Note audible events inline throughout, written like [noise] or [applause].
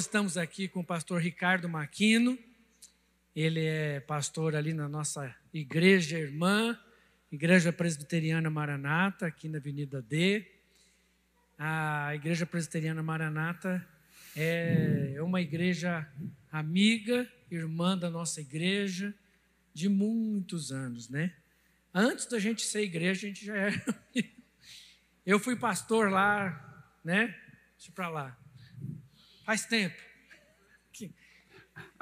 Nós estamos aqui com o pastor Ricardo Maquino. Ele é pastor ali na nossa igreja irmã, Igreja Presbiteriana Maranata, aqui na Avenida D. A Igreja Presbiteriana Maranata é uma igreja amiga, irmã da nossa igreja, de muitos anos, né? Antes da gente ser igreja, a gente já era. [laughs] Eu fui pastor lá, né? Deixa para lá. Faz tempo.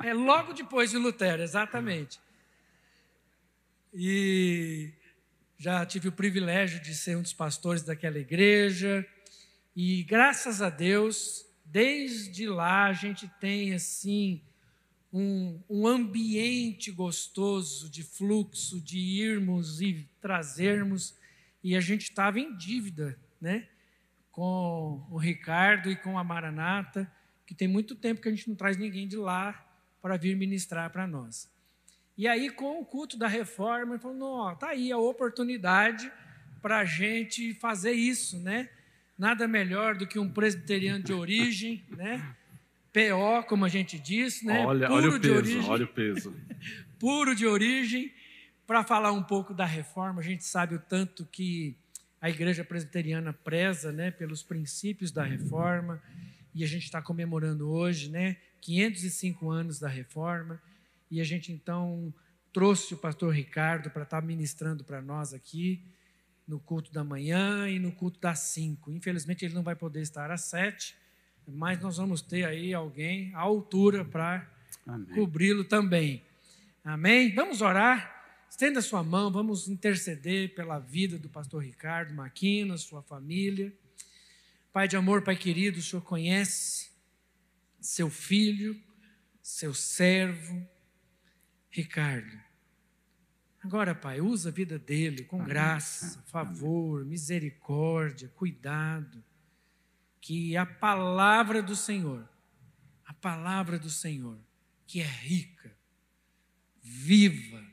É logo depois de Lutero, exatamente. E já tive o privilégio de ser um dos pastores daquela igreja. E graças a Deus, desde lá a gente tem assim um, um ambiente gostoso de fluxo, de irmos e trazermos. E a gente estava em dívida, né? Com o Ricardo e com a Maranata, que tem muito tempo que a gente não traz ninguém de lá para vir ministrar para nós. E aí, com o culto da reforma, ele falou: não, tá aí a oportunidade para a gente fazer isso, né? Nada melhor do que um presbiteriano de origem, né? PO, como a gente diz, né? Olha, Puro olha o peso, origem, olha o peso. [laughs] Puro de origem, para falar um pouco da reforma. A gente sabe o tanto que a igreja presbiteriana preza, né? Pelos princípios da reforma. E a gente está comemorando hoje, né? 505 anos da reforma. E a gente então trouxe o pastor Ricardo para estar tá ministrando para nós aqui no culto da manhã e no culto das cinco. Infelizmente ele não vai poder estar às sete, mas nós vamos ter aí alguém à altura para cobri-lo também. Amém? Vamos orar. Estenda sua mão, vamos interceder pela vida do pastor Ricardo Maquina, sua família. Pai de amor, Pai querido, o Senhor conhece seu filho, seu servo, Ricardo. Agora, Pai, usa a vida dele com graça, favor, misericórdia, cuidado. Que a palavra do Senhor, a palavra do Senhor, que é rica, viva,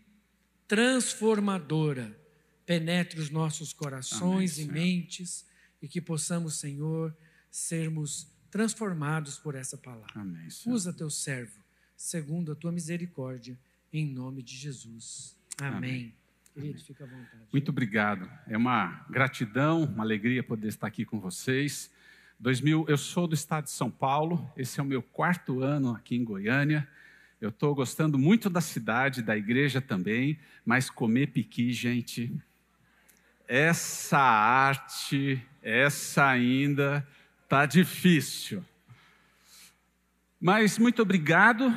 transformadora, penetre os nossos corações Amém, e mentes e que possamos, Senhor, sermos transformados por essa palavra. Amém, Usa teu servo, segundo a tua misericórdia em nome de Jesus. Amém. Amém. Querido, fica à vontade. Muito obrigado. É uma gratidão, uma alegria poder estar aqui com vocês. 2000, eu sou do estado de São Paulo, esse é o meu quarto ano aqui em Goiânia. Eu estou gostando muito da cidade, da igreja também, mas comer piqui, gente, essa arte, essa ainda tá difícil. Mas muito obrigado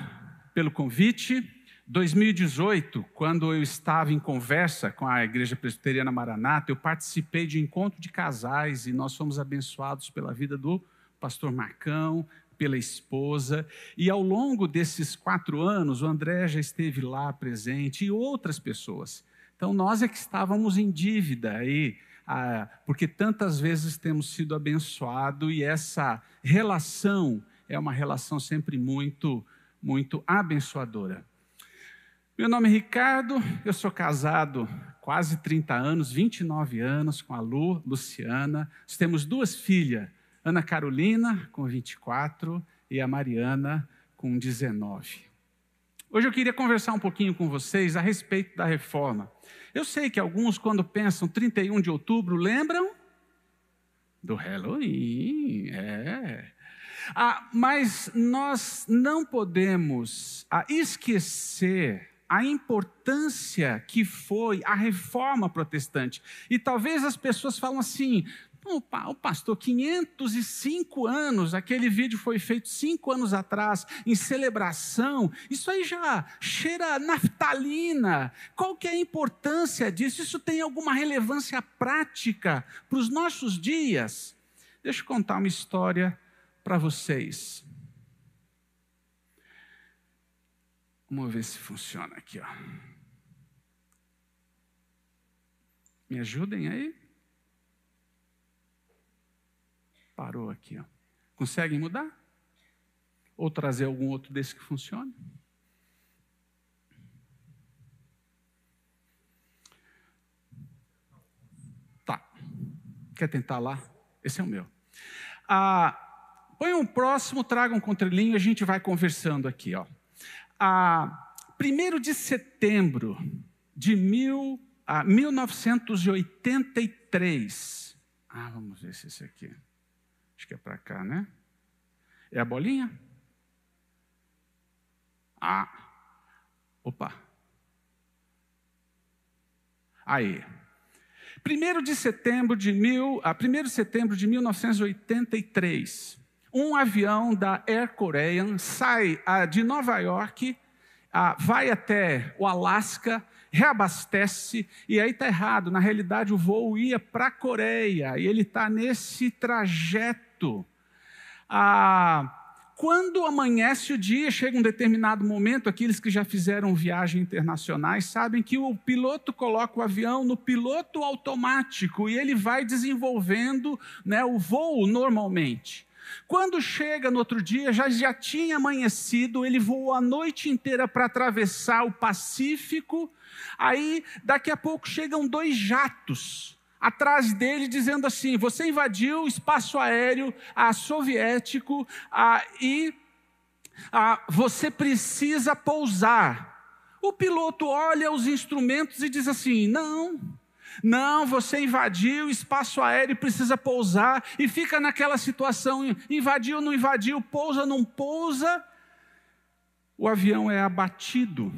pelo convite. 2018, quando eu estava em conversa com a Igreja Presbiteriana Maranata, eu participei de encontro de casais e nós fomos abençoados pela vida do pastor Marcão, pela esposa. E ao longo desses quatro anos, o André já esteve lá presente e outras pessoas. Então nós é que estávamos em dívida aí, ah, porque tantas vezes temos sido abençoados e essa relação é uma relação sempre muito, muito abençoadora. Meu nome é Ricardo, eu sou casado quase 30 anos, 29 anos com a Lu, Luciana. Nós temos duas filhas, Ana Carolina, com 24, e a Mariana, com 19. Hoje eu queria conversar um pouquinho com vocês a respeito da reforma. Eu sei que alguns, quando pensam 31 de outubro, lembram do Halloween, é. Ah, mas nós não podemos ah, esquecer a importância que foi a reforma protestante. E talvez as pessoas falam assim: o pastor, 505 anos, aquele vídeo foi feito cinco anos atrás, em celebração, isso aí já cheira naftalina. Qual que é a importância disso? Isso tem alguma relevância prática para os nossos dias? Deixa eu contar uma história para vocês. Vamos ver se funciona aqui, ó. Me ajudem aí? Parou aqui, ó. Conseguem mudar? Ou trazer algum outro desse que funcione? Tá. Quer tentar lá? Esse é o meu. Ah, põe um próximo, traga um contrelinho e a gente vai conversando aqui. Ó. A 1 de setembro de mil, a 1983. Ah, vamos ver se esse aqui. Acho que é para cá, né? É a bolinha? Ah, opa. Aí. 1 de setembro de mil, a 1 de setembro de 1983, um avião da Air Korean sai ah, de Nova York, ah, vai até o Alasca, reabastece, e aí está errado. Na realidade, o voo ia para a Coreia, e ele está nesse trajeto. Ah, quando amanhece o dia, chega um determinado momento, aqueles que já fizeram viagens internacionais sabem que o piloto coloca o avião no piloto automático e ele vai desenvolvendo né, o voo normalmente. Quando chega no outro dia, já, já tinha amanhecido, ele voou a noite inteira para atravessar o Pacífico. Aí, daqui a pouco, chegam dois jatos atrás dele, dizendo assim: Você invadiu o espaço aéreo a soviético a, e a, você precisa pousar. O piloto olha os instrumentos e diz assim: Não, não, você invadiu o espaço aéreo e precisa pousar, e fica naquela situação: invadiu, não invadiu, pousa, não pousa. O avião é abatido.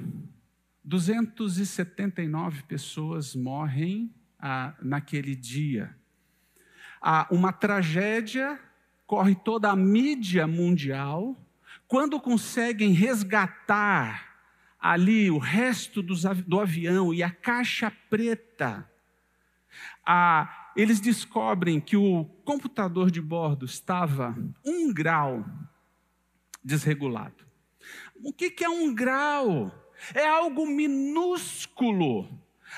279 pessoas morrem ah, naquele dia. Ah, uma tragédia corre toda a mídia mundial. Quando conseguem resgatar ali o resto dos, do avião e a caixa preta, ah, eles descobrem que o computador de bordo estava um grau desregulado. O que, que é um grau? É algo minúsculo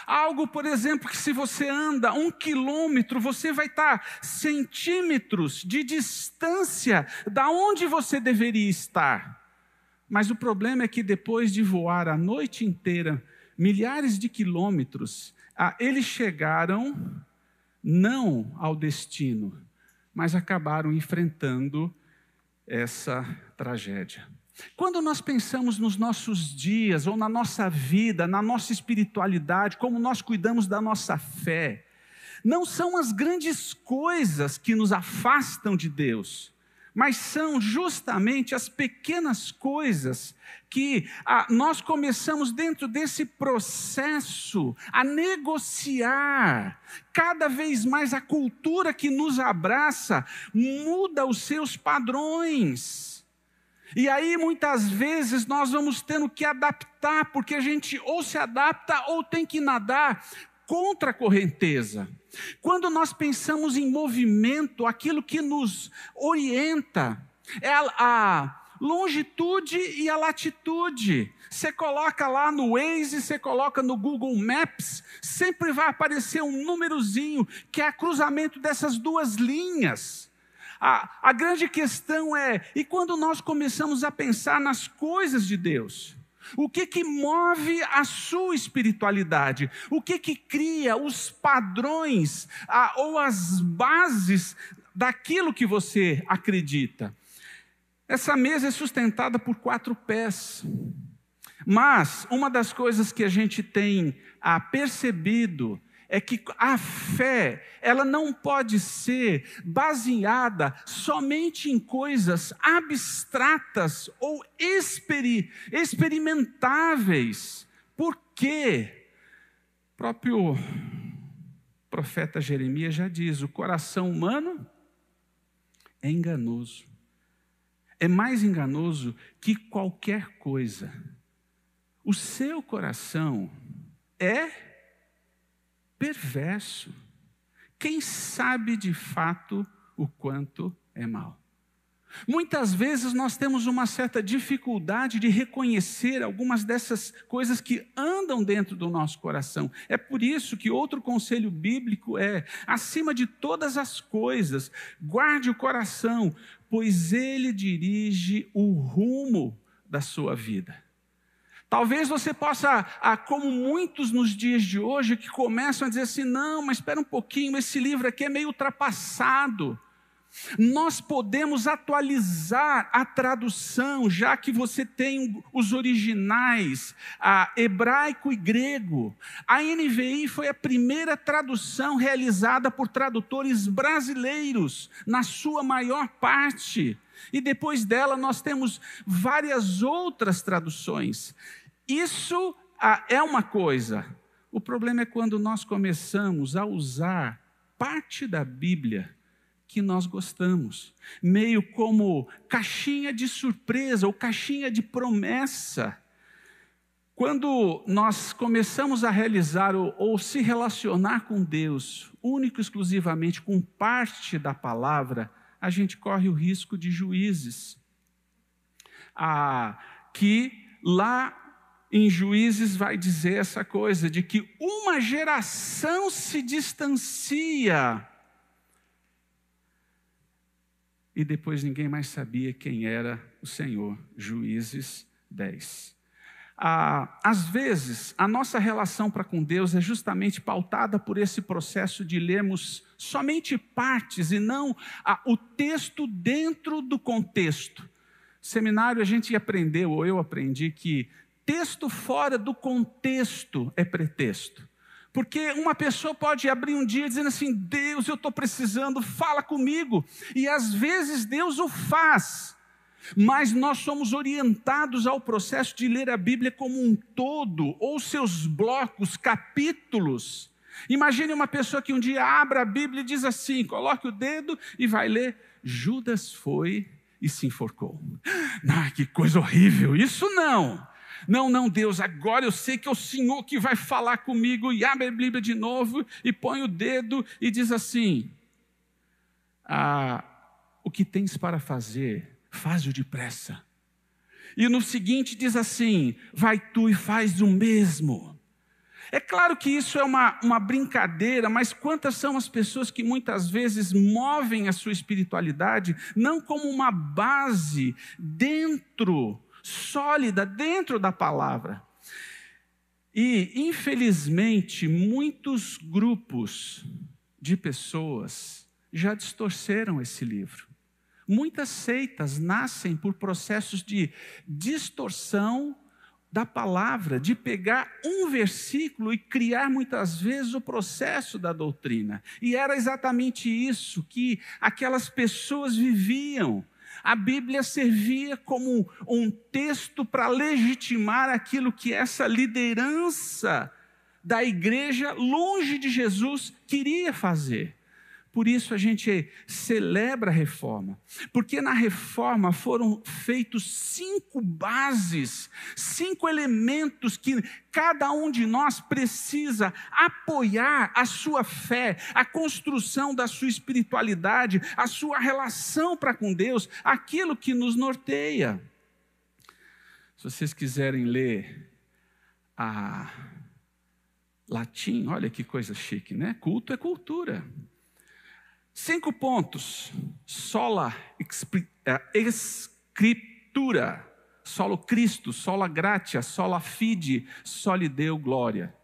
Algo, por exemplo, que se você anda um quilômetro, você vai estar centímetros de distância da onde você deveria estar. Mas o problema é que depois de voar a noite inteira, milhares de quilômetros, eles chegaram não ao destino, mas acabaram enfrentando essa tragédia. Quando nós pensamos nos nossos dias, ou na nossa vida, na nossa espiritualidade, como nós cuidamos da nossa fé, não são as grandes coisas que nos afastam de Deus, mas são justamente as pequenas coisas que ah, nós começamos dentro desse processo a negociar. Cada vez mais a cultura que nos abraça muda os seus padrões. E aí muitas vezes nós vamos tendo que adaptar, porque a gente ou se adapta ou tem que nadar contra a correnteza. Quando nós pensamos em movimento, aquilo que nos orienta é a, a longitude e a latitude. Você coloca lá no Waze, você coloca no Google Maps, sempre vai aparecer um númerozinho que é cruzamento dessas duas linhas. A, a grande questão é: e quando nós começamos a pensar nas coisas de Deus? O que que move a sua espiritualidade? O que que cria os padrões a, ou as bases daquilo que você acredita? Essa mesa é sustentada por quatro pés. Mas uma das coisas que a gente tem a, percebido é que a fé, ela não pode ser baseada somente em coisas abstratas ou experi experimentáveis. Por quê? O próprio profeta Jeremias já diz: o coração humano é enganoso. É mais enganoso que qualquer coisa. O seu coração é perverso. Quem sabe de fato o quanto é mal? Muitas vezes nós temos uma certa dificuldade de reconhecer algumas dessas coisas que andam dentro do nosso coração. É por isso que outro conselho bíblico é: acima de todas as coisas, guarde o coração, pois ele dirige o rumo da sua vida. Talvez você possa, ah, como muitos nos dias de hoje, que começam a dizer assim: não, mas espera um pouquinho, esse livro aqui é meio ultrapassado. Nós podemos atualizar a tradução, já que você tem os originais, hebraico e grego. A NVI foi a primeira tradução realizada por tradutores brasileiros, na sua maior parte. E depois dela nós temos várias outras traduções. Isso é uma coisa. O problema é quando nós começamos a usar parte da Bíblia que nós gostamos, meio como caixinha de surpresa ou caixinha de promessa. Quando nós começamos a realizar ou, ou, se relacionar com Deus, único e exclusivamente com parte da palavra, a gente corre o risco de juízes. Ah, que lá em Juízes vai dizer essa coisa, de que uma geração se distancia e depois ninguém mais sabia quem era o Senhor. Juízes 10. Ah, às vezes, a nossa relação para com Deus é justamente pautada por esse processo de lermos somente partes e não ah, o texto dentro do contexto. Seminário, a gente aprendeu, ou eu aprendi, que texto fora do contexto é pretexto. Porque uma pessoa pode abrir um dia dizendo assim: Deus, eu estou precisando, fala comigo. E às vezes Deus o faz, mas nós somos orientados ao processo de ler a Bíblia como um todo, ou seus blocos, capítulos. Imagine uma pessoa que um dia abre a Bíblia e diz assim: coloque o dedo e vai ler. Judas foi e se enforcou. [gasps] Ah, que coisa horrível! Isso não. Não, não, Deus, agora eu sei que é o Senhor que vai falar comigo. E abre a Bíblia de novo e põe o dedo e diz assim: ah, O que tens para fazer, faz-o depressa. E no seguinte diz assim: Vai tu e faz o mesmo. É claro que isso é uma, uma brincadeira, mas quantas são as pessoas que muitas vezes movem a sua espiritualidade não como uma base dentro sólida dentro da palavra. E, infelizmente, muitos grupos de pessoas já distorceram esse livro. Muitas seitas nascem por processos de distorção da palavra, de pegar um versículo e criar muitas vezes o processo da doutrina. E era exatamente isso que aquelas pessoas viviam a Bíblia servia como um texto para legitimar aquilo que essa liderança da igreja, longe de Jesus, queria fazer. Por isso a gente celebra a reforma, porque na reforma foram feitos cinco bases, cinco elementos que cada um de nós precisa apoiar a sua fé, a construção da sua espiritualidade, a sua relação para com Deus, aquilo que nos norteia. Se vocês quiserem ler a latim, olha que coisa chique, né? Culto é cultura. Cinco pontos. Sola escritura, solo Cristo, sola gratia, sola fide, soli Deu glória.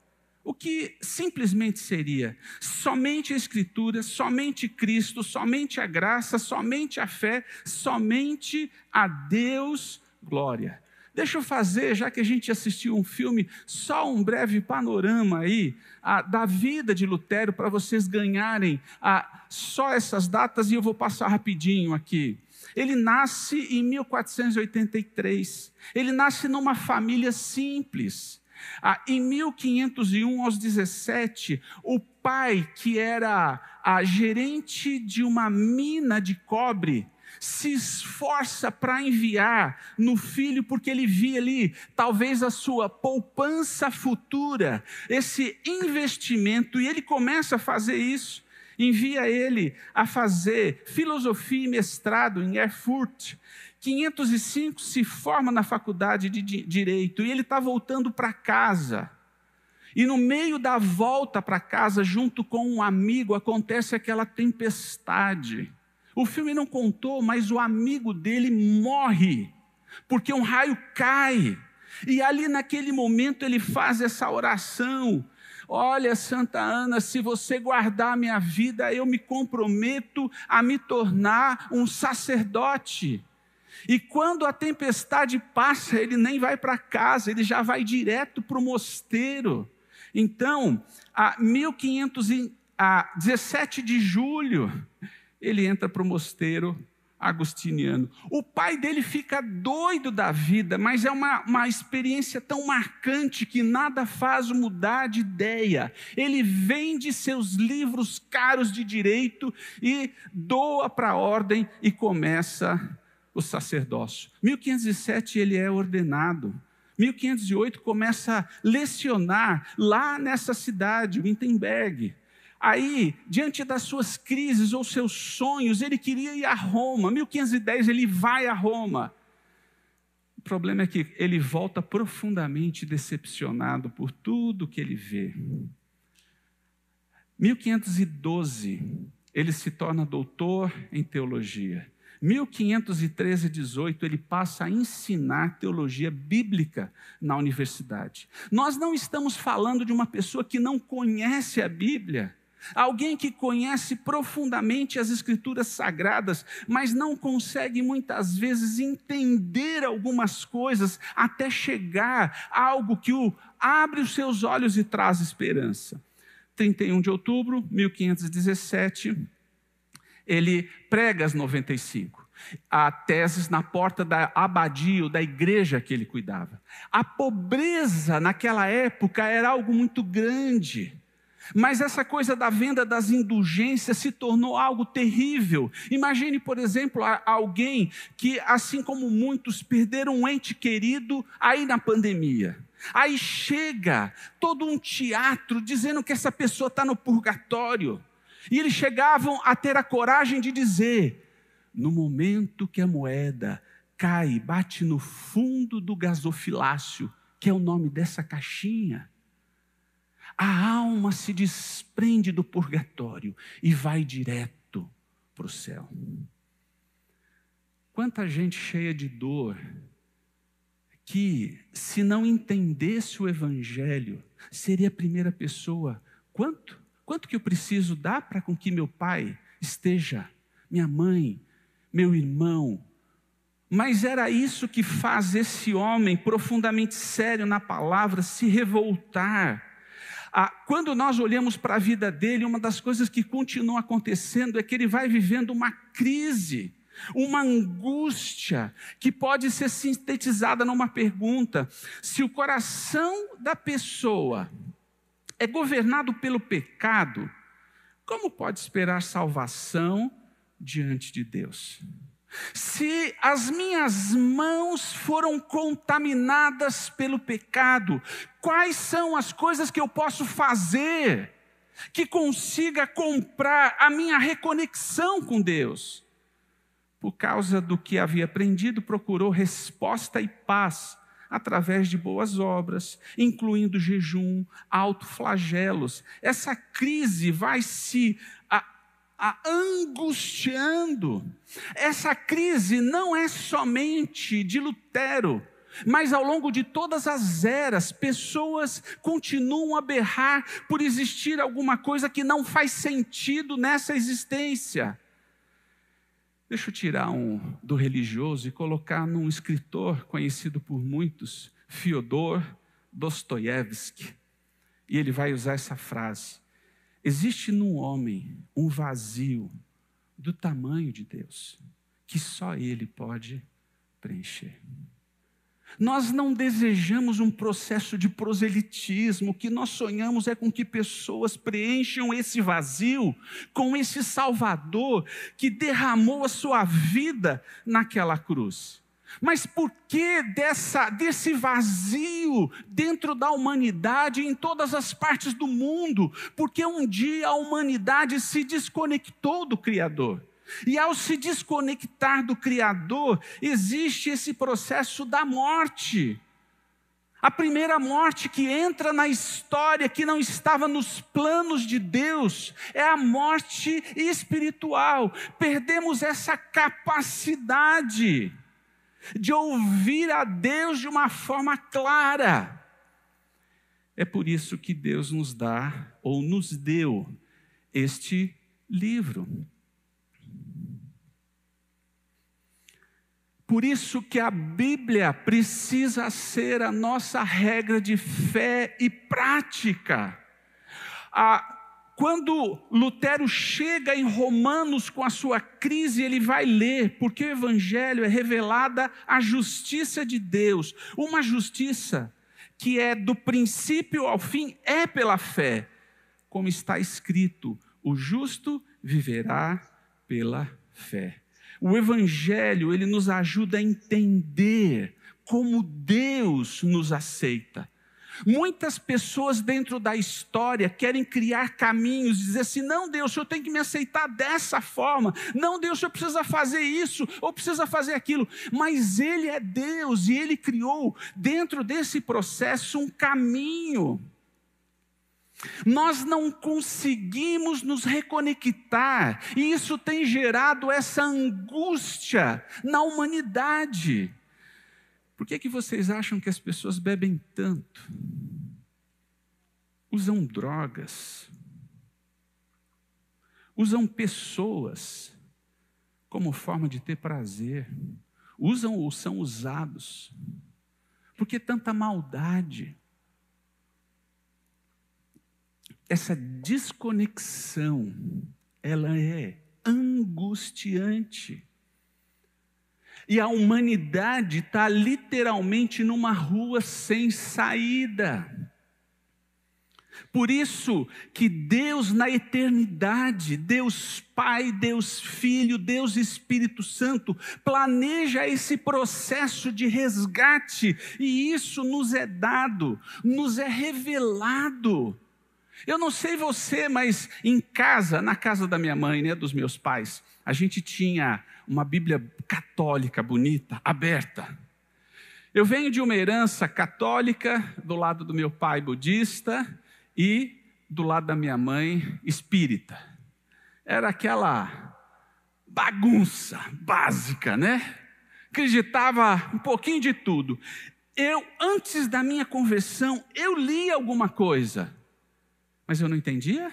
O que simplesmente seria somente a Escritura, somente Cristo, somente a graça, somente a fé, somente a Deus glória. Deixa eu fazer, já que a gente assistiu um filme, só um breve panorama aí a, da vida de Lutero para vocês ganharem a, só essas datas e eu vou passar rapidinho aqui. Ele nasce em 1483. Ele nasce numa família simples. Ah, em 1501, aos 17, o pai, que era a gerente de uma mina de cobre, se esforça para enviar no filho, porque ele via ali talvez a sua poupança futura, esse investimento, e ele começa a fazer isso. Envia ele a fazer filosofia e mestrado em Erfurt. 505 se forma na faculdade de direito e ele está voltando para casa. E no meio da volta para casa, junto com um amigo, acontece aquela tempestade. O filme não contou, mas o amigo dele morre, porque um raio cai. E ali naquele momento ele faz essa oração: Olha, Santa Ana, se você guardar a minha vida, eu me comprometo a me tornar um sacerdote. E quando a tempestade passa, ele nem vai para casa, ele já vai direto para o mosteiro. Então, a 1517 de julho, ele entra para o mosteiro agustiniano. O pai dele fica doido da vida, mas é uma, uma experiência tão marcante que nada faz mudar de ideia. Ele vende seus livros caros de direito e doa para a ordem e começa o sacerdócio. 1507 ele é ordenado. 1508 começa a lecionar lá nessa cidade, Wittenberg. Aí, diante das suas crises ou seus sonhos, ele queria ir a Roma. 1510 ele vai a Roma. O problema é que ele volta profundamente decepcionado por tudo que ele vê. 1512 ele se torna doutor em teologia. 1513 18, ele passa a ensinar teologia bíblica na universidade. Nós não estamos falando de uma pessoa que não conhece a Bíblia. Alguém que conhece profundamente as Escrituras sagradas, mas não consegue muitas vezes entender algumas coisas até chegar a algo que o abre os seus olhos e traz esperança. 31 de outubro de 1517, ele prega as 95 a teses na porta da abadia ou da igreja que ele cuidava. A pobreza naquela época era algo muito grande. Mas essa coisa da venda das indulgências se tornou algo terrível. Imagine, por exemplo, alguém que, assim como muitos, perderam um ente querido aí na pandemia. Aí chega todo um teatro dizendo que essa pessoa está no purgatório. E eles chegavam a ter a coragem de dizer: no momento que a moeda cai, bate no fundo do gasofilácio, que é o nome dessa caixinha, a alma se desprende do purgatório e vai direto para o céu. Quanta gente cheia de dor, que se não entendesse o Evangelho, seria a primeira pessoa. Quanto? Quanto que eu preciso dar para com que meu pai esteja, minha mãe, meu irmão? Mas era isso que faz esse homem profundamente sério na palavra se revoltar ah, quando nós olhamos para a vida dele, uma das coisas que continua acontecendo é que ele vai vivendo uma crise, uma angústia, que pode ser sintetizada numa pergunta: se o coração da pessoa é governado pelo pecado, como pode esperar salvação diante de Deus? Se as minhas mãos foram contaminadas pelo pecado, quais são as coisas que eu posso fazer que consiga comprar a minha reconexão com Deus? Por causa do que havia aprendido, procurou resposta e paz através de boas obras, incluindo jejum, autoflagelos. Essa crise vai se a angustiando. Essa crise não é somente de Lutero, mas ao longo de todas as eras, pessoas continuam a berrar por existir alguma coisa que não faz sentido nessa existência. Deixa eu tirar um do religioso e colocar num escritor conhecido por muitos, Fyodor Dostoiévski. E ele vai usar essa frase: Existe no homem um vazio do tamanho de Deus, que só Ele pode preencher. Nós não desejamos um processo de proselitismo, o que nós sonhamos é com que pessoas preencham esse vazio com esse Salvador que derramou a sua vida naquela cruz. Mas por que dessa, desse vazio dentro da humanidade em todas as partes do mundo? Porque um dia a humanidade se desconectou do Criador. E ao se desconectar do Criador, existe esse processo da morte. A primeira morte que entra na história, que não estava nos planos de Deus, é a morte espiritual. Perdemos essa capacidade de ouvir a Deus de uma forma clara. É por isso que Deus nos dá, ou nos deu, este livro. Por isso que a Bíblia precisa ser a nossa regra de fé e prática. A, quando Lutero chega em Romanos com a sua crise, ele vai ler, porque o Evangelho é revelada a justiça de Deus, uma justiça que é do princípio ao fim, é pela fé, como está escrito: o justo viverá pela fé. O evangelho, ele nos ajuda a entender como Deus nos aceita. Muitas pessoas dentro da história querem criar caminhos, dizer assim: não, Deus, o senhor tem que me aceitar dessa forma, não, Deus, o senhor precisa fazer isso ou precisa fazer aquilo. Mas Ele é Deus e Ele criou dentro desse processo um caminho. Nós não conseguimos nos reconectar, e isso tem gerado essa angústia na humanidade. Por que, que vocês acham que as pessoas bebem tanto? Usam drogas, usam pessoas como forma de ter prazer, usam ou são usados. Por que tanta maldade? essa desconexão, ela é angustiante. E a humanidade está literalmente numa rua sem saída. Por isso que Deus na eternidade, Deus Pai, Deus Filho, Deus Espírito Santo, planeja esse processo de resgate, e isso nos é dado, nos é revelado. Eu não sei você, mas em casa, na casa da minha mãe, né, dos meus pais, a gente tinha uma Bíblia católica bonita, aberta. Eu venho de uma herança católica, do lado do meu pai budista e do lado da minha mãe espírita. Era aquela bagunça básica, né? Acreditava um pouquinho de tudo. Eu, antes da minha conversão, eu li alguma coisa mas eu não entendia?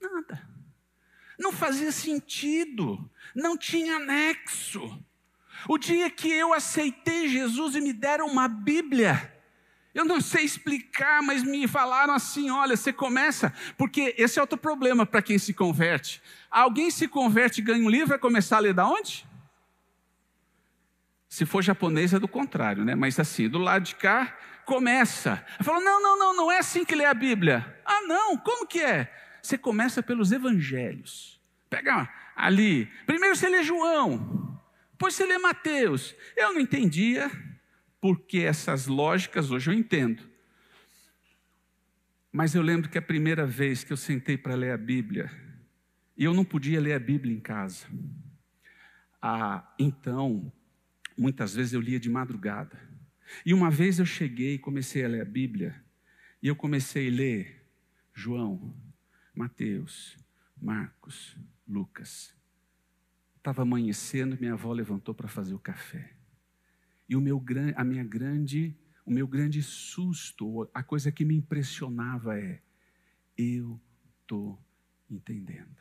Nada. Não fazia sentido. Não tinha nexo. O dia que eu aceitei Jesus e me deram uma Bíblia, eu não sei explicar, mas me falaram assim: olha, você começa, porque esse é outro problema para quem se converte. Alguém se converte e ganha um livro, vai começar a ler da onde? Se for japonês é do contrário, né? Mas assim, do lado de cá, começa. Falou: não, não, não, não é assim que lê a Bíblia. Ah, não, como que é? Você começa pelos evangelhos. Pega ali. Primeiro você lê João, depois você lê Mateus. Eu não entendia, porque essas lógicas hoje eu entendo. Mas eu lembro que a primeira vez que eu sentei para ler a Bíblia, e eu não podia ler a Bíblia em casa. Ah, então, muitas vezes eu lia de madrugada. E uma vez eu cheguei e comecei a ler a Bíblia, e eu comecei a ler João, Mateus, Marcos, Lucas. Estava amanhecendo, minha avó levantou para fazer o café. E o meu, a minha grande, o meu grande susto, a coisa que me impressionava é: eu estou entendendo.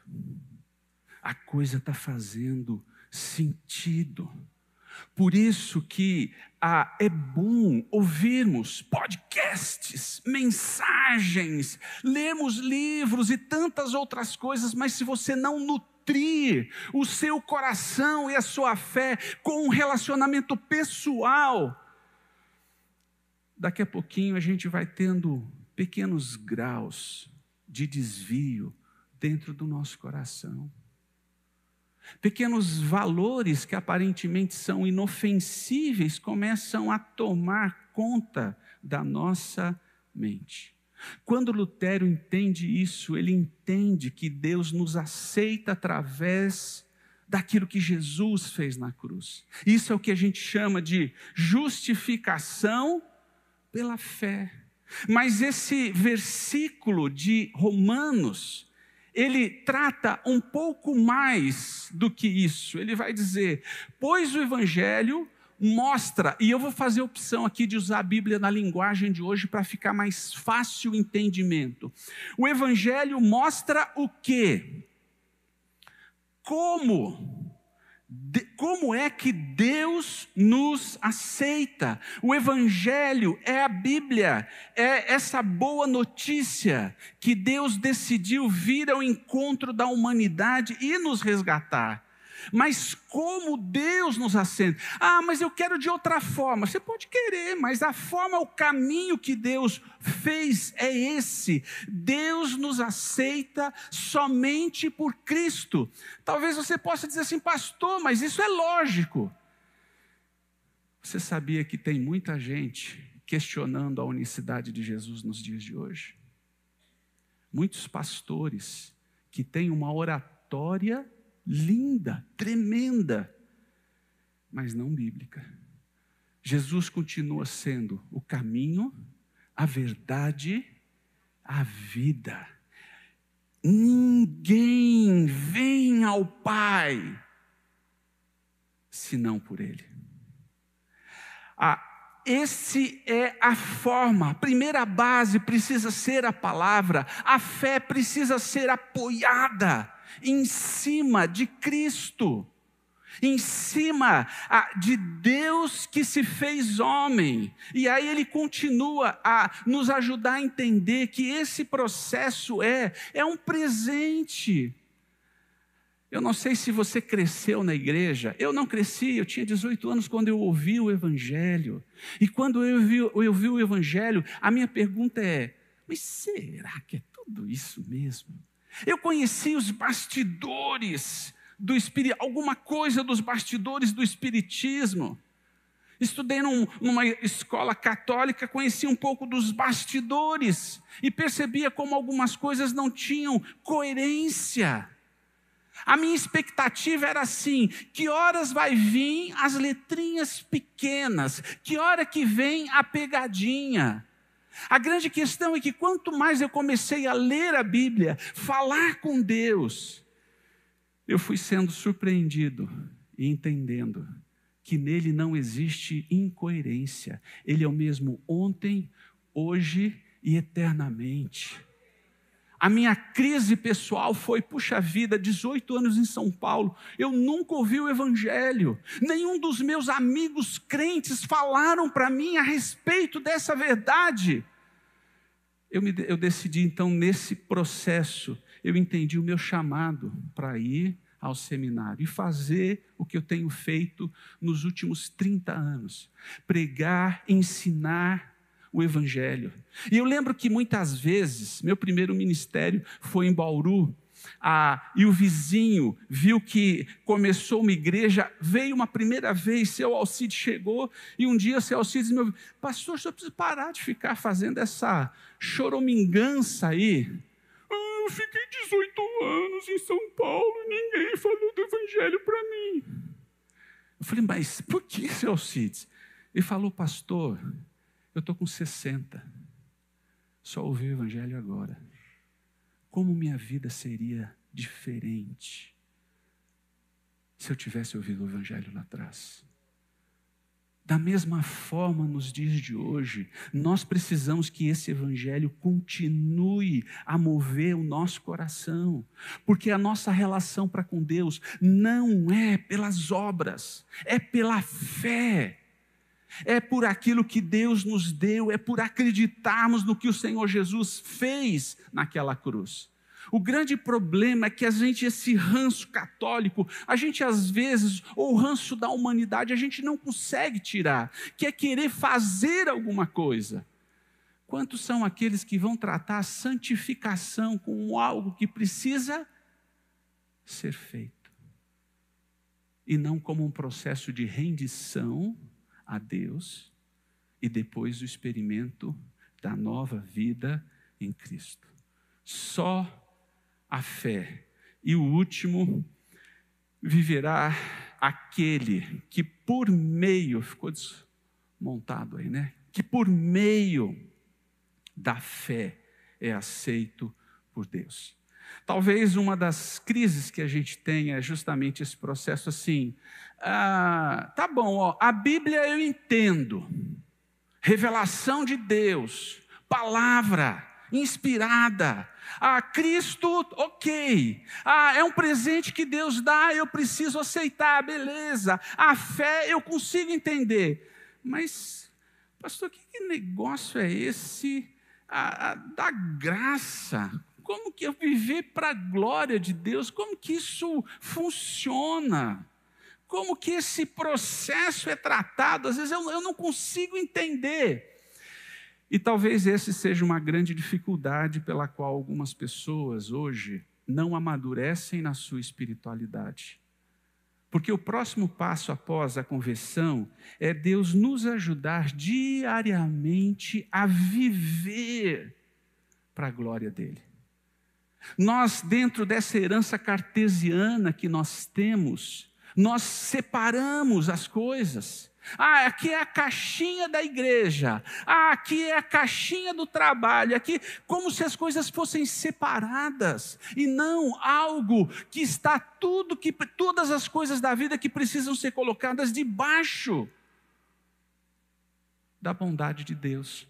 A coisa está fazendo sentido. Por isso que ah, é bom ouvirmos podcasts, mensagens, lermos livros e tantas outras coisas, mas se você não nutrir o seu coração e a sua fé com um relacionamento pessoal, daqui a pouquinho a gente vai tendo pequenos graus de desvio dentro do nosso coração. Pequenos valores que aparentemente são inofensíveis começam a tomar conta da nossa mente. Quando Lutero entende isso, ele entende que Deus nos aceita através daquilo que Jesus fez na cruz. Isso é o que a gente chama de justificação pela fé. Mas esse versículo de Romanos ele trata um pouco mais do que isso. Ele vai dizer: pois o Evangelho mostra, e eu vou fazer opção aqui de usar a Bíblia na linguagem de hoje para ficar mais fácil o entendimento. O Evangelho mostra o quê? Como de, como é que Deus nos aceita? O Evangelho é a Bíblia, é essa boa notícia que Deus decidiu vir ao encontro da humanidade e nos resgatar. Mas como Deus nos acende? Ah, mas eu quero de outra forma. Você pode querer, mas a forma, o caminho que Deus fez é esse. Deus nos aceita somente por Cristo. Talvez você possa dizer assim, pastor, mas isso é lógico. Você sabia que tem muita gente questionando a unicidade de Jesus nos dias de hoje? Muitos pastores que têm uma oratória linda, tremenda, mas não bíblica. Jesus continua sendo o caminho, a verdade, a vida. Ninguém vem ao Pai senão por Ele. Ah, esse é a forma. A primeira base precisa ser a palavra. A fé precisa ser apoiada em cima de Cristo, em cima de Deus que se fez homem. E aí ele continua a nos ajudar a entender que esse processo é é um presente. Eu não sei se você cresceu na igreja. Eu não cresci, eu tinha 18 anos quando eu ouvi o Evangelho. E quando eu ouvi, eu ouvi o Evangelho, a minha pergunta é: mas será que é tudo isso mesmo? Eu conheci os bastidores do alguma coisa dos bastidores do espiritismo. Estudei num, numa escola católica, conheci um pouco dos bastidores e percebia como algumas coisas não tinham coerência. A minha expectativa era assim: que horas vai vir as letrinhas pequenas? Que hora que vem a pegadinha? A grande questão é que quanto mais eu comecei a ler a Bíblia, falar com Deus, eu fui sendo surpreendido e entendendo que nele não existe incoerência. Ele é o mesmo ontem, hoje e eternamente. A minha crise pessoal foi, puxa vida, 18 anos em São Paulo, eu nunca ouvi o Evangelho, nenhum dos meus amigos crentes falaram para mim a respeito dessa verdade. Eu, me, eu decidi então, nesse processo, eu entendi o meu chamado para ir ao seminário e fazer o que eu tenho feito nos últimos 30 anos: pregar, ensinar o Evangelho. E eu lembro que muitas vezes, meu primeiro ministério foi em Bauru, ah, e o vizinho viu que começou uma igreja, veio uma primeira vez, seu Alcide chegou, e um dia seu Alcide disse: Pastor, só precisa parar de ficar fazendo essa choromingança aí. Ah, eu fiquei 18 anos em São Paulo e ninguém falou do Evangelho para mim. Eu falei, mas por que, seu Alcides? Ele falou, pastor, eu estou com 60. Só ouvi o Evangelho agora. Como minha vida seria diferente se eu tivesse ouvido o Evangelho lá atrás? Da mesma forma, nos dias de hoje, nós precisamos que esse Evangelho continue a mover o nosso coração, porque a nossa relação para com Deus não é pelas obras, é pela fé é por aquilo que Deus nos deu, é por acreditarmos no que o Senhor Jesus fez naquela cruz. O grande problema é que a gente, esse ranço católico, a gente às vezes, ou o ranço da humanidade, a gente não consegue tirar, que é querer fazer alguma coisa. Quantos são aqueles que vão tratar a santificação como algo que precisa ser feito? E não como um processo de rendição a Deus e depois o experimento da nova vida em Cristo. Só a fé. E o último, viverá aquele que por meio, ficou desmontado aí, né? Que por meio da fé é aceito por Deus. Talvez uma das crises que a gente tem é justamente esse processo assim. Ah, tá bom, ó, a Bíblia eu entendo, revelação de Deus, palavra inspirada. Ah, Cristo, ok. Ah, é um presente que Deus dá, eu preciso aceitar, beleza. A fé eu consigo entender. Mas, pastor, que, negócio é esse ah, da graça? Como que eu viver para a glória de Deus? Como que isso funciona? Como que esse processo é tratado? Às vezes eu, eu não consigo entender. E talvez esse seja uma grande dificuldade pela qual algumas pessoas hoje não amadurecem na sua espiritualidade. Porque o próximo passo após a conversão é Deus nos ajudar diariamente a viver para a glória dele. Nós, dentro dessa herança cartesiana que nós temos, nós separamos as coisas. Ah, aqui é a caixinha da igreja. Ah, aqui é a caixinha do trabalho. Aqui, como se as coisas fossem separadas e não algo que está tudo que todas as coisas da vida que precisam ser colocadas debaixo da bondade de Deus.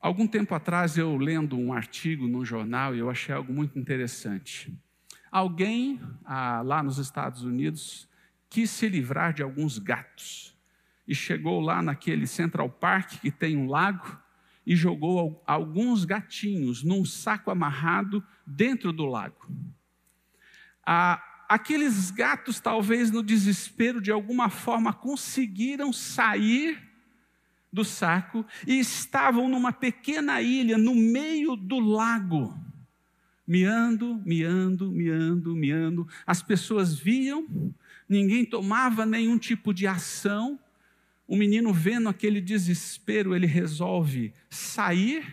Algum tempo atrás, eu lendo um artigo num jornal, eu achei algo muito interessante. Alguém ah, lá nos Estados Unidos quis se livrar de alguns gatos e chegou lá naquele Central Park que tem um lago e jogou alguns gatinhos num saco amarrado dentro do lago. Ah, aqueles gatos, talvez no desespero, de alguma forma conseguiram sair do saco e estavam numa pequena ilha no meio do lago. Miando, miando, miando, miando. As pessoas viam, ninguém tomava nenhum tipo de ação. O menino, vendo aquele desespero, ele resolve sair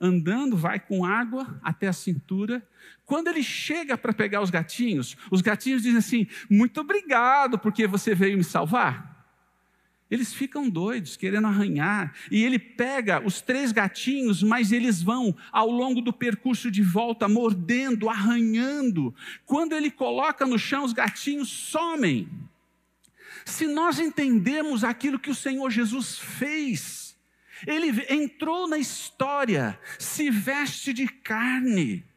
andando, vai com água até a cintura. Quando ele chega para pegar os gatinhos, os gatinhos dizem assim: Muito obrigado porque você veio me salvar. Eles ficam doidos, querendo arranhar. E ele pega os três gatinhos, mas eles vão ao longo do percurso de volta, mordendo, arranhando. Quando ele coloca no chão, os gatinhos somem. Se nós entendemos aquilo que o Senhor Jesus fez, ele entrou na história, se veste de carne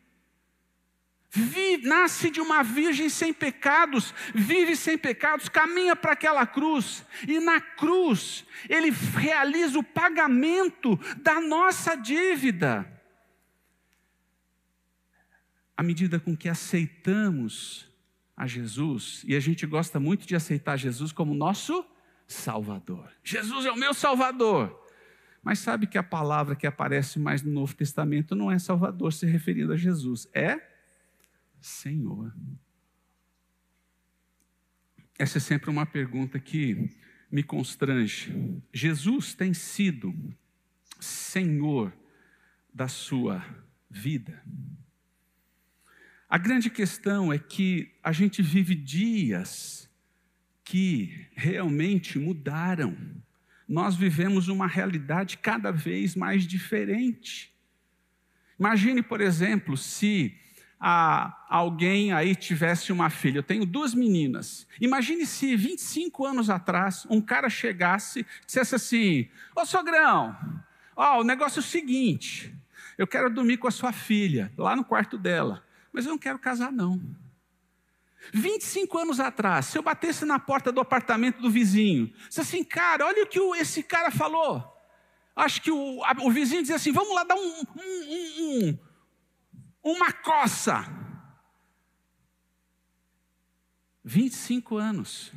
vive, nasce de uma virgem sem pecados, vive sem pecados, caminha para aquela cruz, e na cruz ele realiza o pagamento da nossa dívida. À medida com que aceitamos a Jesus, e a gente gosta muito de aceitar Jesus como nosso Salvador. Jesus é o meu Salvador. Mas sabe que a palavra que aparece mais no Novo Testamento não é Salvador se referindo a Jesus, é Senhor? Essa é sempre uma pergunta que me constrange. Jesus tem sido Senhor da sua vida? A grande questão é que a gente vive dias que realmente mudaram. Nós vivemos uma realidade cada vez mais diferente. Imagine, por exemplo, se a, alguém aí tivesse uma filha. Eu tenho duas meninas. Imagine se 25 anos atrás um cara chegasse e dissesse assim: Ô sogrão, ó, o negócio é o seguinte, eu quero dormir com a sua filha, lá no quarto dela, mas eu não quero casar, não. 25 anos atrás, se eu batesse na porta do apartamento do vizinho, disse assim, cara, olha o que esse cara falou. Acho que o, o vizinho dizia assim: vamos lá dar um, um, um uma coça. 25 anos.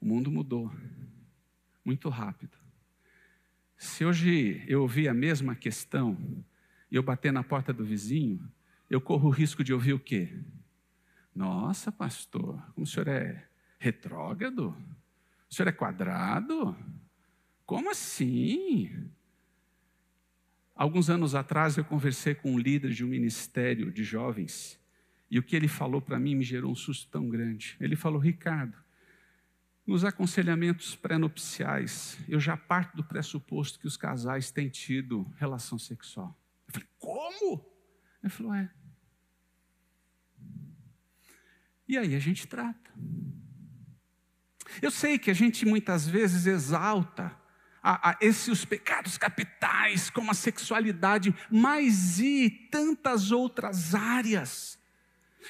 O mundo mudou. Muito rápido. Se hoje eu ouvir a mesma questão e eu bater na porta do vizinho, eu corro o risco de ouvir o quê? Nossa, pastor, como o senhor é retrógrado? O senhor é quadrado? Como assim? Alguns anos atrás eu conversei com um líder de um ministério de jovens e o que ele falou para mim me gerou um susto tão grande. Ele falou: Ricardo, nos aconselhamentos pré-nupciais, eu já parto do pressuposto que os casais têm tido relação sexual. Eu falei: Como? Ele falou: É. E aí a gente trata. Eu sei que a gente muitas vezes exalta a, a esses os pecados capitais, como a sexualidade, mas e tantas outras áreas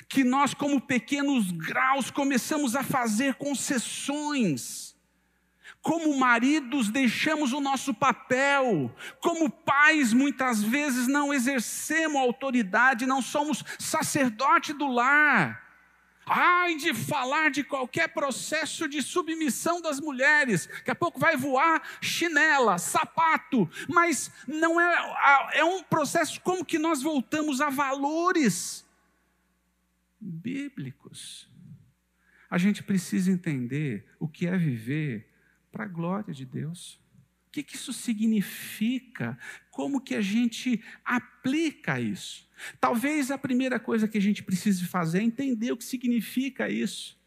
que nós, como pequenos graus, começamos a fazer concessões. Como maridos, deixamos o nosso papel. Como pais, muitas vezes não exercemos autoridade, não somos sacerdote do lar. Ai de falar de qualquer processo de submissão das mulheres. Daqui a pouco vai voar chinela, sapato, mas não é é um processo como que nós voltamos a valores bíblicos. A gente precisa entender o que é viver para a glória de Deus. O que, que isso significa? Como que a gente aplica isso? Talvez a primeira coisa que a gente precise fazer é entender o que significa isso.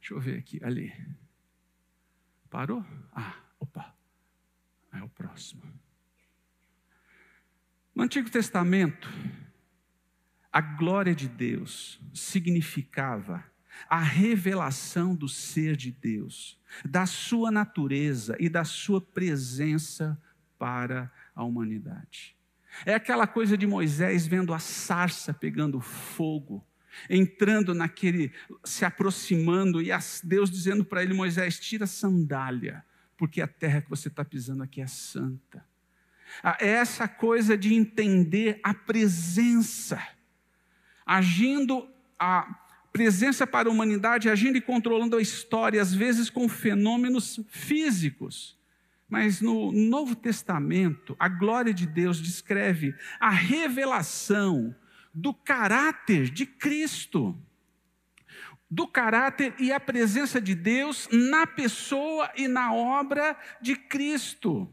Deixa eu ver aqui, ali. Parou? Ah, opa. É o próximo. No Antigo Testamento, a glória de Deus significava a revelação do ser de Deus, da sua natureza e da sua presença para a humanidade. É aquela coisa de Moisés vendo a sarça pegando fogo, entrando naquele, se aproximando, e Deus dizendo para ele: Moisés, tira a sandália, porque a terra que você está pisando aqui é santa. Ah, é essa coisa de entender a presença, agindo a presença para a humanidade, agindo e controlando a história, às vezes com fenômenos físicos. Mas no Novo Testamento, a glória de Deus descreve a revelação do caráter de Cristo. Do caráter e a presença de Deus na pessoa e na obra de Cristo.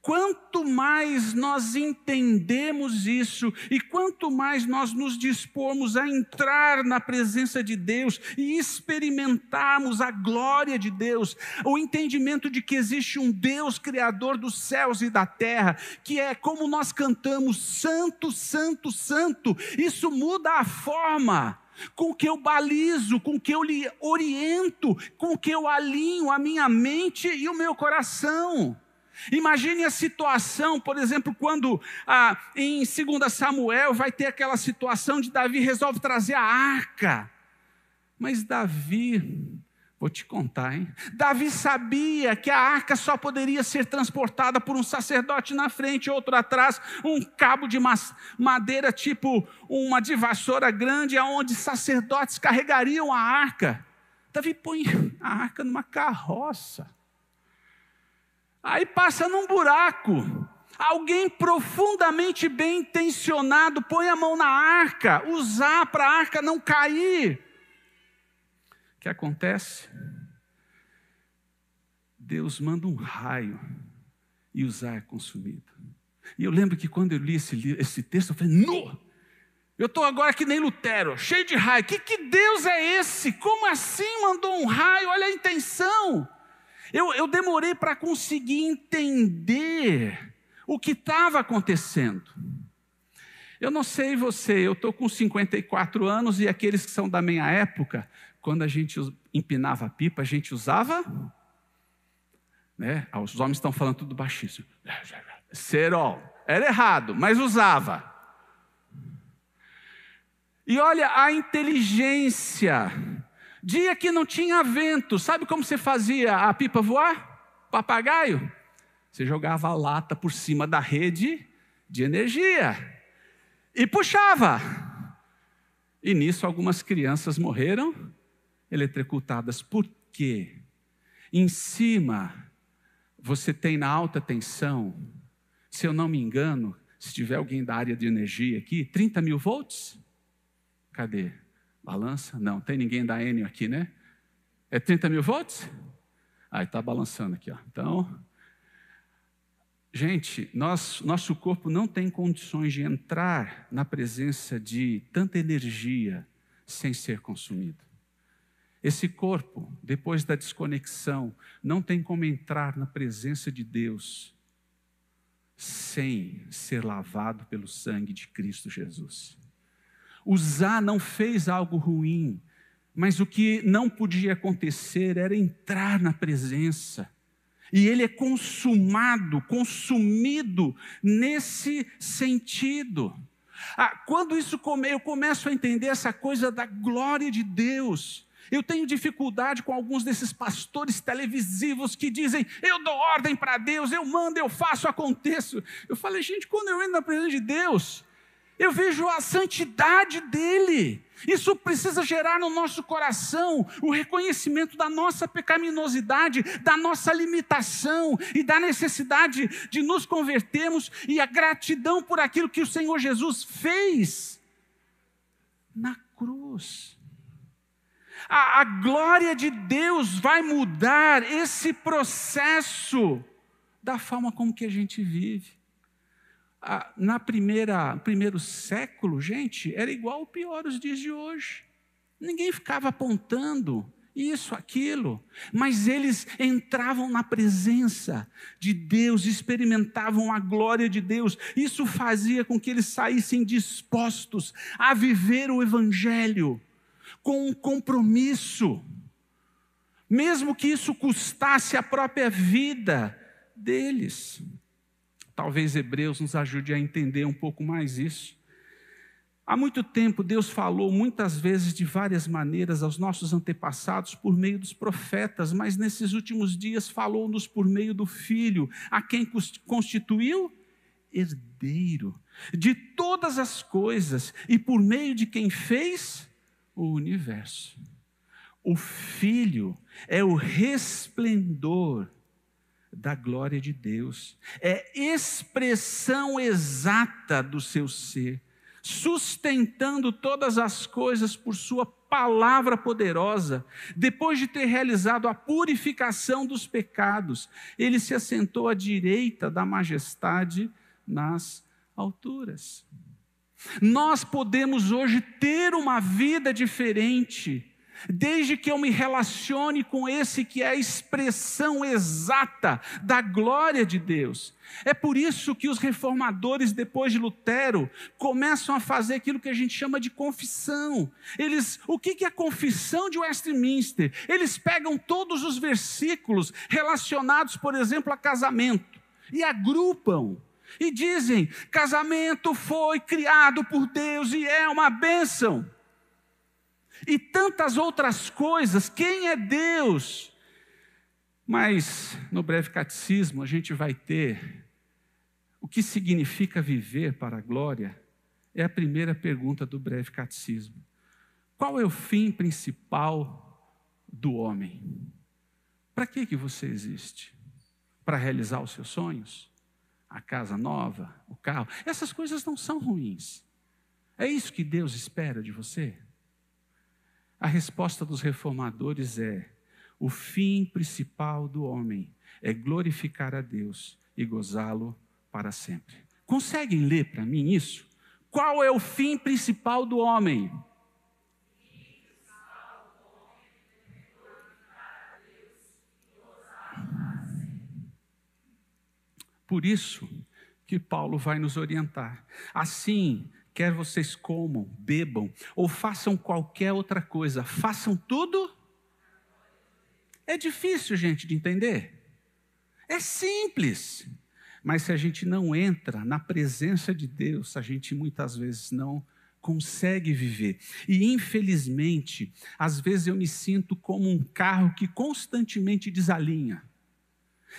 Quanto mais nós entendemos isso e quanto mais nós nos dispormos a entrar na presença de Deus e experimentarmos a glória de Deus, o entendimento de que existe um Deus criador dos céus e da terra, que é como nós cantamos santo, santo, santo, isso muda a forma com que eu balizo, com que eu lhe oriento, com que eu alinho a minha mente e o meu coração. Imagine a situação, por exemplo, quando ah, em 2 Samuel vai ter aquela situação de Davi resolve trazer a arca. Mas Davi, vou te contar, hein? Davi sabia que a arca só poderia ser transportada por um sacerdote na frente, outro atrás, um cabo de madeira tipo uma de vassoura grande, aonde sacerdotes carregariam a arca. Davi põe a arca numa carroça. Aí passa num buraco. Alguém profundamente bem intencionado põe a mão na arca, usar para a arca não cair. O que acontece? Deus manda um raio e usar é consumido. E eu lembro que quando eu li esse, esse texto, eu falei, no! Eu estou agora que nem Lutero, cheio de raio. Que, que Deus é esse? Como assim mandou um raio? Olha a intenção. Eu, eu demorei para conseguir entender o que estava acontecendo. Eu não sei você, eu estou com 54 anos e aqueles que são da minha época, quando a gente empinava a pipa, a gente usava. Né? Ah, os homens estão falando tudo baixíssimo. Serol. Era errado, mas usava. E olha a inteligência Dia que não tinha vento, sabe como você fazia a pipa voar? Papagaio? Você jogava a lata por cima da rede de energia e puxava. E nisso algumas crianças morreram eletrocutadas. Por quê? Em cima você tem na alta tensão, se eu não me engano, se tiver alguém da área de energia aqui, 30 mil volts? Cadê? Balança? Não, tem ninguém da Enio aqui, né? É 30 mil volts? Aí está balançando aqui, ó. Então, gente, nós, nosso corpo não tem condições de entrar na presença de tanta energia sem ser consumido. Esse corpo, depois da desconexão, não tem como entrar na presença de Deus sem ser lavado pelo sangue de Cristo Jesus. Usar não fez algo ruim, Mas o que não podia acontecer era entrar na presença. E ele é consumado, consumido nesse sentido. Ah, quando isso come, eu começo a entender essa coisa da glória de Deus. Eu tenho dificuldade com alguns desses pastores televisivos que dizem: eu dou ordem para Deus, eu mando, eu faço, aconteço. Eu falei, gente, quando eu entro na presença de Deus, eu vejo a santidade dele. Isso precisa gerar no nosso coração o reconhecimento da nossa pecaminosidade, da nossa limitação e da necessidade de nos convertermos e a gratidão por aquilo que o Senhor Jesus fez na cruz. A, a glória de Deus vai mudar esse processo da forma como que a gente vive na primeira primeiro século, gente, era igual o pior os dias de hoje. Ninguém ficava apontando isso, aquilo, mas eles entravam na presença de Deus, experimentavam a glória de Deus. Isso fazia com que eles saíssem dispostos a viver o evangelho com um compromisso, mesmo que isso custasse a própria vida deles. Talvez Hebreus nos ajude a entender um pouco mais isso. Há muito tempo Deus falou muitas vezes de várias maneiras aos nossos antepassados por meio dos profetas, mas nesses últimos dias falou-nos por meio do Filho, a quem constituiu herdeiro de todas as coisas e por meio de quem fez o universo. O Filho é o resplendor da glória de Deus, é expressão exata do seu ser, sustentando todas as coisas por Sua palavra poderosa. Depois de ter realizado a purificação dos pecados, ele se assentou à direita da majestade nas alturas. Nós podemos hoje ter uma vida diferente Desde que eu me relacione com esse que é a expressão exata da glória de Deus. É por isso que os reformadores, depois de Lutero, começam a fazer aquilo que a gente chama de confissão. Eles, o que é a confissão de Westminster? Eles pegam todos os versículos relacionados, por exemplo, a casamento e agrupam e dizem: casamento foi criado por Deus e é uma bênção e tantas outras coisas. Quem é Deus? Mas no breve catecismo a gente vai ter o que significa viver para a glória. É a primeira pergunta do breve catecismo. Qual é o fim principal do homem? Para que que você existe? Para realizar os seus sonhos? A casa nova, o carro? Essas coisas não são ruins. É isso que Deus espera de você? A resposta dos reformadores é: o fim principal do homem é glorificar a Deus e gozá-lo para sempre. Conseguem ler para mim isso? Qual é o fim principal do homem? Por isso que Paulo vai nos orientar. Assim, quer vocês comam, bebam ou façam qualquer outra coisa, façam tudo. É difícil, gente, de entender. É simples. Mas se a gente não entra na presença de Deus, a gente muitas vezes não consegue viver. E infelizmente, às vezes eu me sinto como um carro que constantemente desalinha.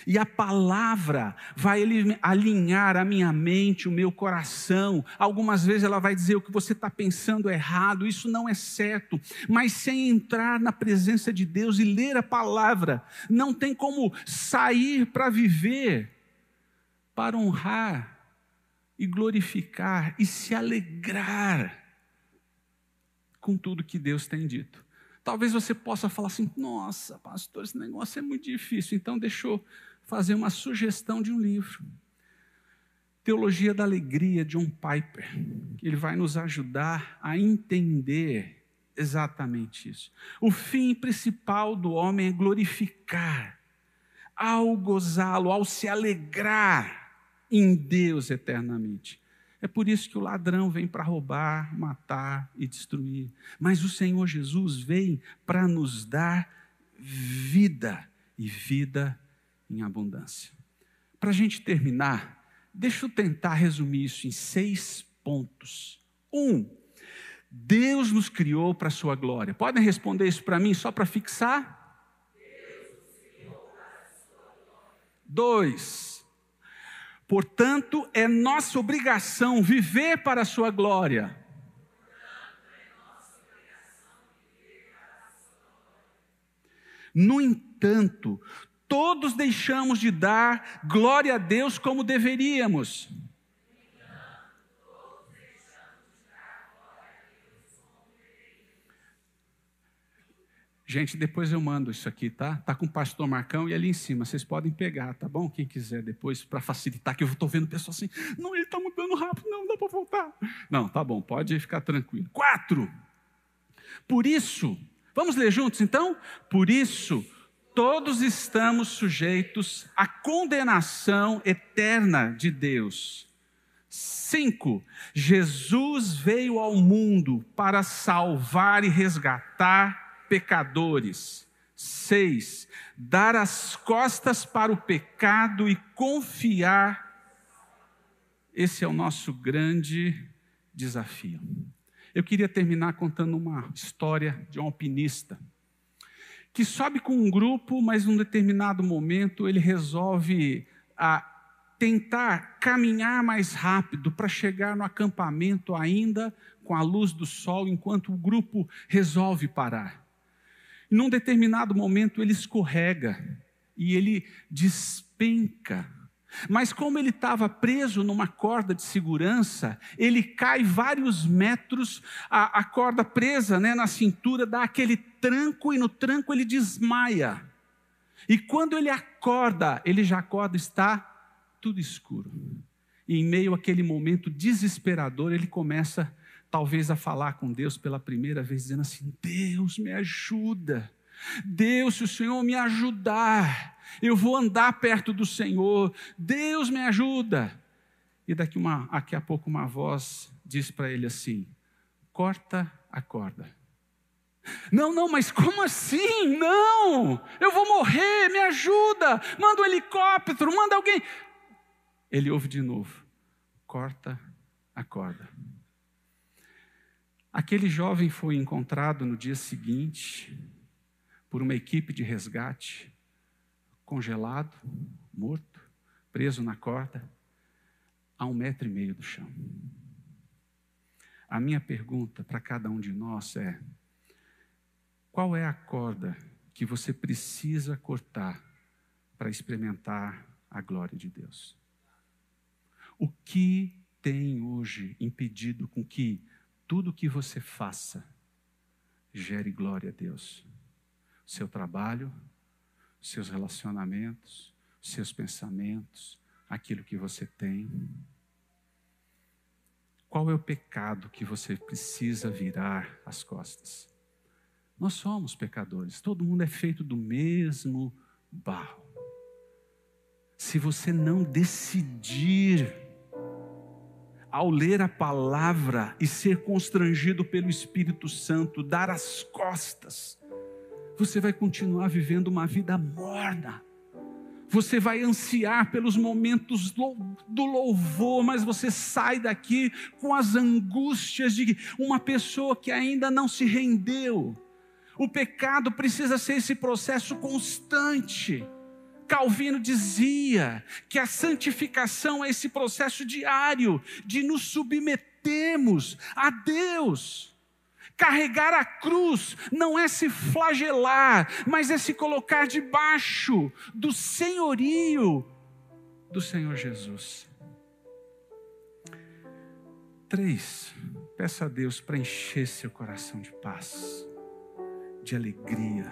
E a palavra vai alinhar a minha mente, o meu coração. Algumas vezes ela vai dizer o que você está pensando é errado, isso não é certo. Mas sem entrar na presença de Deus e ler a palavra, não tem como sair para viver, para honrar e glorificar e se alegrar com tudo que Deus tem dito. Talvez você possa falar assim: nossa, pastor, esse negócio é muito difícil. Então, deixa eu fazer uma sugestão de um livro. Teologia da Alegria, de John Piper. Ele vai nos ajudar a entender exatamente isso. O fim principal do homem é glorificar, ao gozá-lo, ao se alegrar em Deus eternamente. É por isso que o ladrão vem para roubar, matar e destruir. Mas o Senhor Jesus vem para nos dar vida e vida em abundância. Para a gente terminar, deixa eu tentar resumir isso em seis pontos. Um, Deus nos criou para a sua glória. Podem responder isso para mim só para fixar? Dois, portanto, é nossa obrigação viver para a sua glória. No entanto, todos deixamos de dar glória a Deus como deveríamos. Gente, depois eu mando isso aqui, tá? Tá com o pastor Marcão e ali em cima. Vocês podem pegar, tá bom? Quem quiser depois, para facilitar, que eu estou vendo pessoas assim, não, ele está mudando rápido, não, dá para voltar. Não, tá bom, pode ficar tranquilo. Quatro. Por isso, vamos ler juntos então? Por isso, todos estamos sujeitos à condenação eterna de Deus. Cinco, Jesus veio ao mundo para salvar e resgatar pecadores. Seis, dar as costas para o pecado e confiar. Esse é o nosso grande desafio. Eu queria terminar contando uma história de um alpinista que sobe com um grupo, mas num determinado momento ele resolve a tentar caminhar mais rápido para chegar no acampamento ainda com a luz do sol, enquanto o grupo resolve parar. Num determinado momento ele escorrega e ele despenca. Mas como ele estava preso numa corda de segurança, ele cai vários metros, a, a corda presa né, na cintura dá aquele tranco e no tranco ele desmaia. E quando ele acorda, ele já acorda, está tudo escuro. E em meio àquele momento desesperador, ele começa talvez a falar com Deus pela primeira vez, dizendo assim: Deus me ajuda. Deus, se o Senhor me ajudar, eu vou andar perto do Senhor. Deus me ajuda. E daqui, uma, daqui a pouco uma voz diz para ele assim: corta a corda. Não, não, mas como assim? Não, eu vou morrer, me ajuda, manda um helicóptero, manda alguém. Ele ouve de novo: corta a corda. Aquele jovem foi encontrado no dia seguinte por uma equipe de resgate, congelado, morto, preso na corda, a um metro e meio do chão. A minha pergunta para cada um de nós é: qual é a corda que você precisa cortar para experimentar a glória de Deus? O que tem hoje impedido com que tudo que você faça gere glória a Deus. Seu trabalho, seus relacionamentos, seus pensamentos, aquilo que você tem. Qual é o pecado que você precisa virar as costas? Nós somos pecadores, todo mundo é feito do mesmo barro. Se você não decidir ao ler a palavra e ser constrangido pelo Espírito Santo, dar as costas, você vai continuar vivendo uma vida morna. Você vai ansiar pelos momentos do louvor, mas você sai daqui com as angústias de uma pessoa que ainda não se rendeu. O pecado precisa ser esse processo constante. Calvino dizia que a santificação é esse processo diário de nos submetermos a Deus. Carregar a cruz não é se flagelar, mas é se colocar debaixo do senhorio do Senhor Jesus. Três, peça a Deus para encher seu coração de paz, de alegria,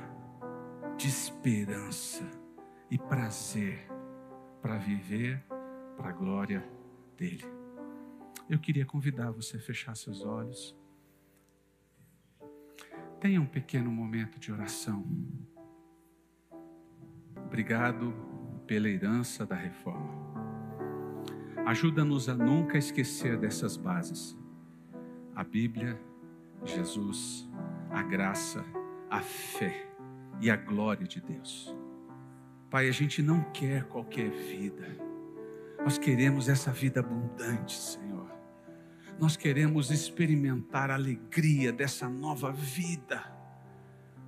de esperança e prazer para viver para a glória dele. Eu queria convidar você a fechar seus olhos. Tenha um pequeno momento de oração. Obrigado pela herança da reforma. Ajuda-nos a nunca esquecer dessas bases: a Bíblia, Jesus, a graça, a fé e a glória de Deus. Pai, a gente não quer qualquer vida, nós queremos essa vida abundante, Senhor. Nós queremos experimentar a alegria dessa nova vida.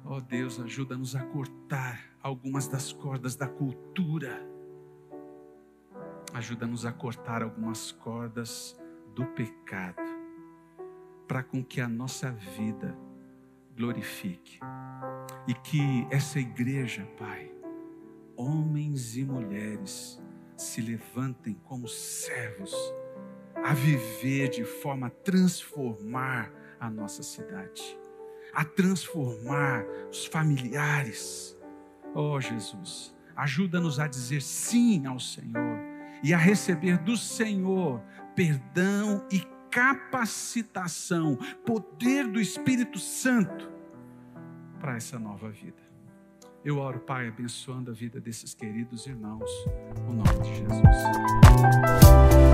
Ó oh Deus, ajuda-nos a cortar algumas das cordas da cultura Ajuda-nos a cortar algumas cordas do pecado, para com que a nossa vida glorifique. E que essa igreja, Pai, homens e mulheres, se levantem como servos a viver de forma a transformar a nossa cidade, a transformar os familiares. Oh Jesus, ajuda-nos a dizer sim ao Senhor e a receber do Senhor perdão e capacitação, poder do Espírito Santo para essa nova vida. Eu oro, Pai, abençoando a vida desses queridos irmãos, no nome de Jesus.